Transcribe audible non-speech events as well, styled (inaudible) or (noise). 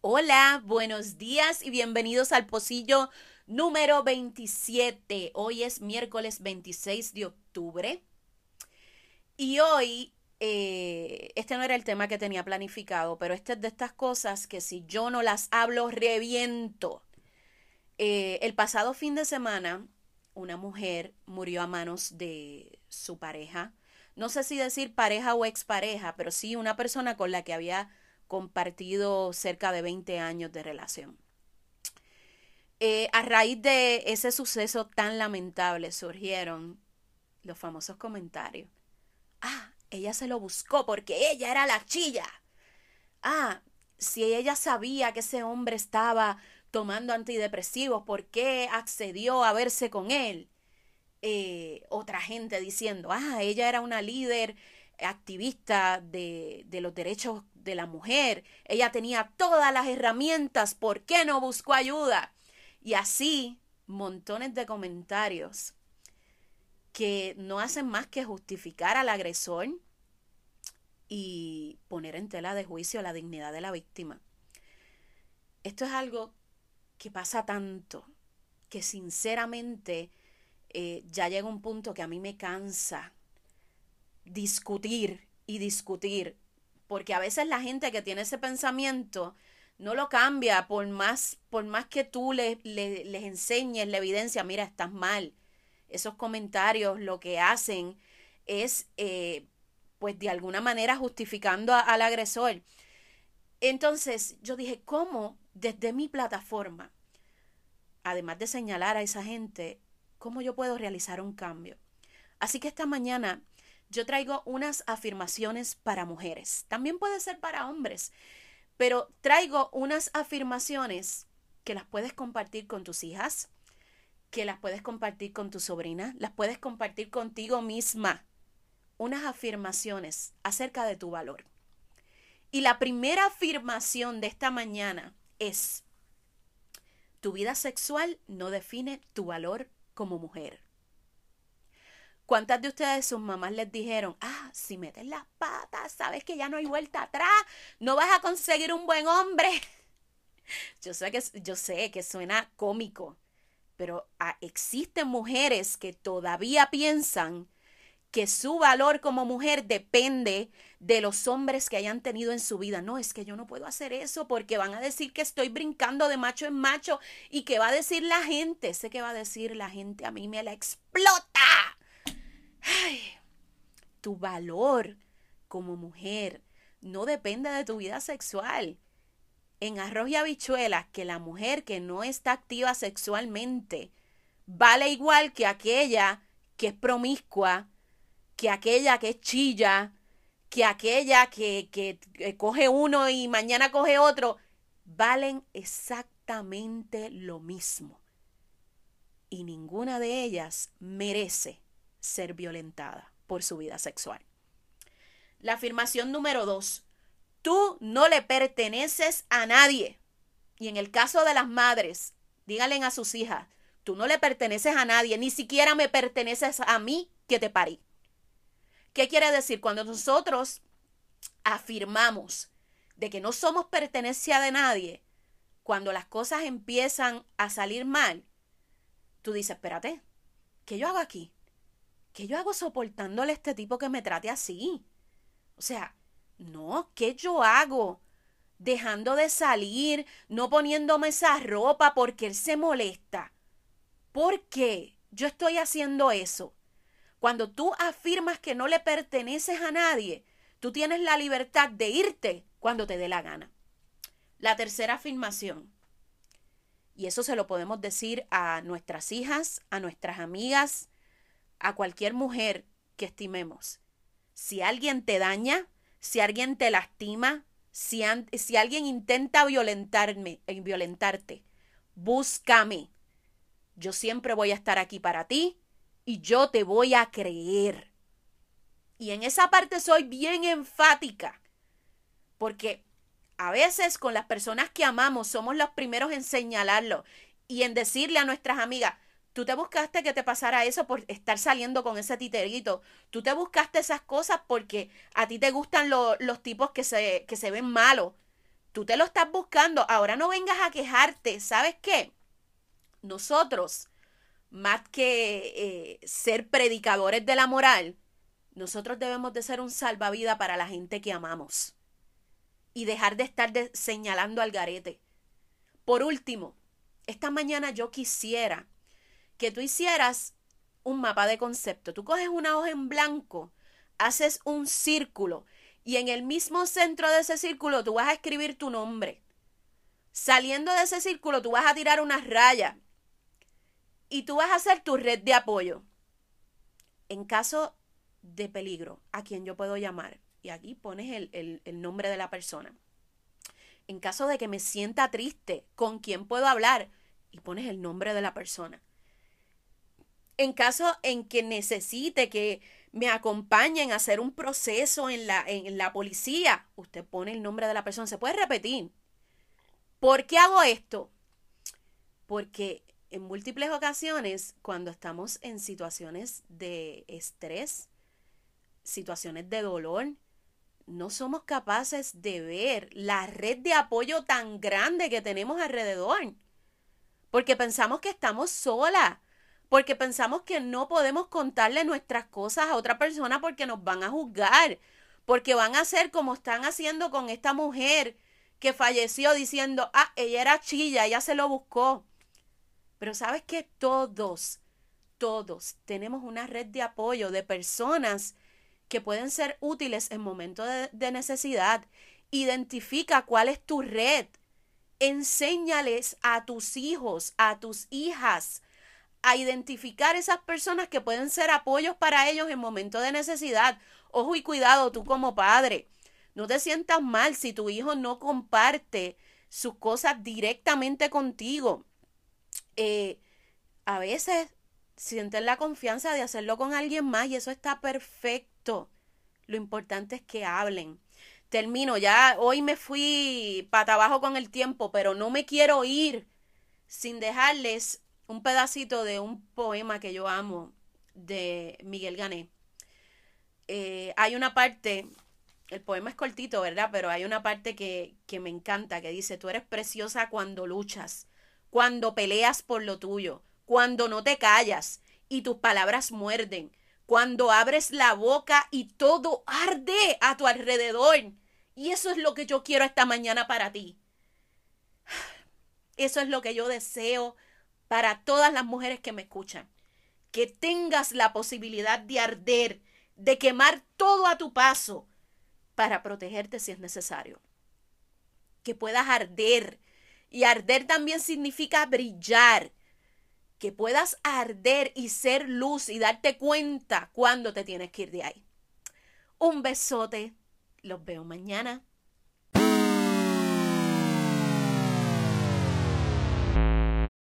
Hola, buenos días y bienvenidos al pocillo número 27. Hoy es miércoles 26 de octubre. Y hoy, eh, este no era el tema que tenía planificado, pero este es de estas cosas que si yo no las hablo, reviento. Eh, el pasado fin de semana, una mujer murió a manos de su pareja. No sé si decir pareja o expareja, pero sí una persona con la que había compartido cerca de 20 años de relación. Eh, a raíz de ese suceso tan lamentable surgieron los famosos comentarios. Ah, ella se lo buscó porque ella era la chilla. Ah, si ella sabía que ese hombre estaba tomando antidepresivos, ¿por qué accedió a verse con él? Eh, otra gente diciendo, ah, ella era una líder activista de, de los derechos de la mujer. Ella tenía todas las herramientas. ¿Por qué no buscó ayuda? Y así, montones de comentarios que no hacen más que justificar al agresor y poner en tela de juicio la dignidad de la víctima. Esto es algo que pasa tanto que sinceramente eh, ya llega un punto que a mí me cansa discutir y discutir porque a veces la gente que tiene ese pensamiento no lo cambia por más, por más que tú les enseñes la evidencia, mira, estás mal. Esos comentarios lo que hacen es, eh, pues de alguna manera justificando al agresor. Entonces yo dije, ¿cómo desde mi plataforma, además de señalar a esa gente, cómo yo puedo realizar un cambio? Así que esta mañana yo traigo unas afirmaciones para mujeres. También puede ser para hombres, pero traigo unas afirmaciones que las puedes compartir con tus hijas, que las puedes compartir con tu sobrina, las puedes compartir contigo misma. Unas afirmaciones acerca de tu valor. Y la primera afirmación de esta mañana es, tu vida sexual no define tu valor como mujer. ¿Cuántas de ustedes sus mamás les dijeron, ah, si metes las patas, sabes que ya no hay vuelta atrás, no vas a conseguir un buen hombre? (laughs) Yo sé que, yo sé que suena cómico, pero ah, existen mujeres que todavía piensan que su valor como mujer depende de los hombres que hayan tenido en su vida. No, es que yo no puedo hacer eso porque van a decir que estoy brincando de macho en macho y que va a decir la gente. Sé que va a decir la gente, a mí me la explota ay, tu valor como mujer no depende de tu vida sexual. En arroz y habichuelas, que la mujer que no está activa sexualmente vale igual que aquella que es promiscua, que aquella que es chilla, que aquella que, que, que coge uno y mañana coge otro, valen exactamente lo mismo. Y ninguna de ellas merece ser violentada por su vida sexual. La afirmación número dos, tú no le perteneces a nadie. Y en el caso de las madres, díganle a sus hijas, tú no le perteneces a nadie, ni siquiera me perteneces a mí que te parí. ¿Qué quiere decir? Cuando nosotros afirmamos de que no somos pertenencia de nadie, cuando las cosas empiezan a salir mal, tú dices, espérate, ¿qué yo hago aquí? ¿qué yo hago soportándole a este tipo que me trate así? O sea, no, ¿qué yo hago? Dejando de salir, no poniéndome esa ropa porque él se molesta. ¿Por qué yo estoy haciendo eso? Cuando tú afirmas que no le perteneces a nadie, tú tienes la libertad de irte cuando te dé la gana. La tercera afirmación, y eso se lo podemos decir a nuestras hijas, a nuestras amigas, a cualquier mujer que estimemos. Si alguien te daña, si alguien te lastima, si, si alguien intenta violentarme, eh, violentarte, búscame. Yo siempre voy a estar aquí para ti y yo te voy a creer. Y en esa parte soy bien enfática, porque a veces con las personas que amamos somos los primeros en señalarlo y en decirle a nuestras amigas, Tú te buscaste que te pasara eso por estar saliendo con ese titerito. Tú te buscaste esas cosas porque a ti te gustan los tipos que se, que se ven malos. Tú te lo estás buscando. Ahora no vengas a quejarte. ¿Sabes qué? Nosotros, más que eh, ser predicadores de la moral, nosotros debemos de ser un salvavidas para la gente que amamos y dejar de estar señalando al garete. Por último, esta mañana yo quisiera que tú hicieras un mapa de concepto. Tú coges una hoja en blanco, haces un círculo y en el mismo centro de ese círculo tú vas a escribir tu nombre. Saliendo de ese círculo tú vas a tirar una raya y tú vas a hacer tu red de apoyo. En caso de peligro a quien yo puedo llamar. Y aquí pones el, el, nombre de la persona. En caso de que me sienta triste, ¿con quién puedo hablar? Y pones el nombre de la persona. En caso en que necesite que me acompañen a hacer un proceso en la, en la policía, usted pone el nombre de la persona. Se puede repetir. ¿Por qué hago esto? Porque en múltiples ocasiones, cuando estamos en situaciones de estrés, situaciones de dolor, no somos capaces de ver la red de apoyo tan grande que tenemos alrededor. Porque pensamos que estamos solas, porque pensamos que no podemos contarle nuestras cosas a otra persona porque nos van a juzgar, porque van a hacer como están haciendo con esta mujer que falleció diciendo, ah, ella era chilla, ella se lo buscó. Pero sabes que todos, todos tenemos una red de apoyo de personas que pueden ser útiles en momentos de, necesidad. Identifica cuál es tu red. Enséñales a tus hijos, a tus hijas, a identificar esas personas que pueden ser apoyos para ellos en momentos de necesidad. Ojo y cuidado, tú como padre. No te sientas mal si tu hijo no comparte sus cosas directamente contigo. Eh, a veces sienten la confianza de hacerlo con alguien más y eso está perfecto. Lo importante es que hablen. Termino, ya hoy me fui para abajo con el tiempo, pero no me quiero ir sin dejarles un pedacito de un poema que yo amo de Miguel Gané. Eh, hay una parte, el poema es cortito, ¿verdad? Pero hay una parte que, que me encanta, que dice, tú eres preciosa cuando luchas, cuando peleas por lo tuyo, cuando no te callas y tus palabras muerden, cuando abres la boca y todo arde a tu alrededor. Y eso es lo que yo quiero esta mañana para ti. (sighs) Eso es lo que yo deseo para todas las mujeres que me escuchan. Que tengas la posibilidad de arder, de quemar todo a tu paso para protegerte si es necesario. Que puedas arder. Y arder también significa brillar que puedas arder y ser luz y darte cuenta cuando te tienes que ir de ahí. Un besote. Los veo mañana.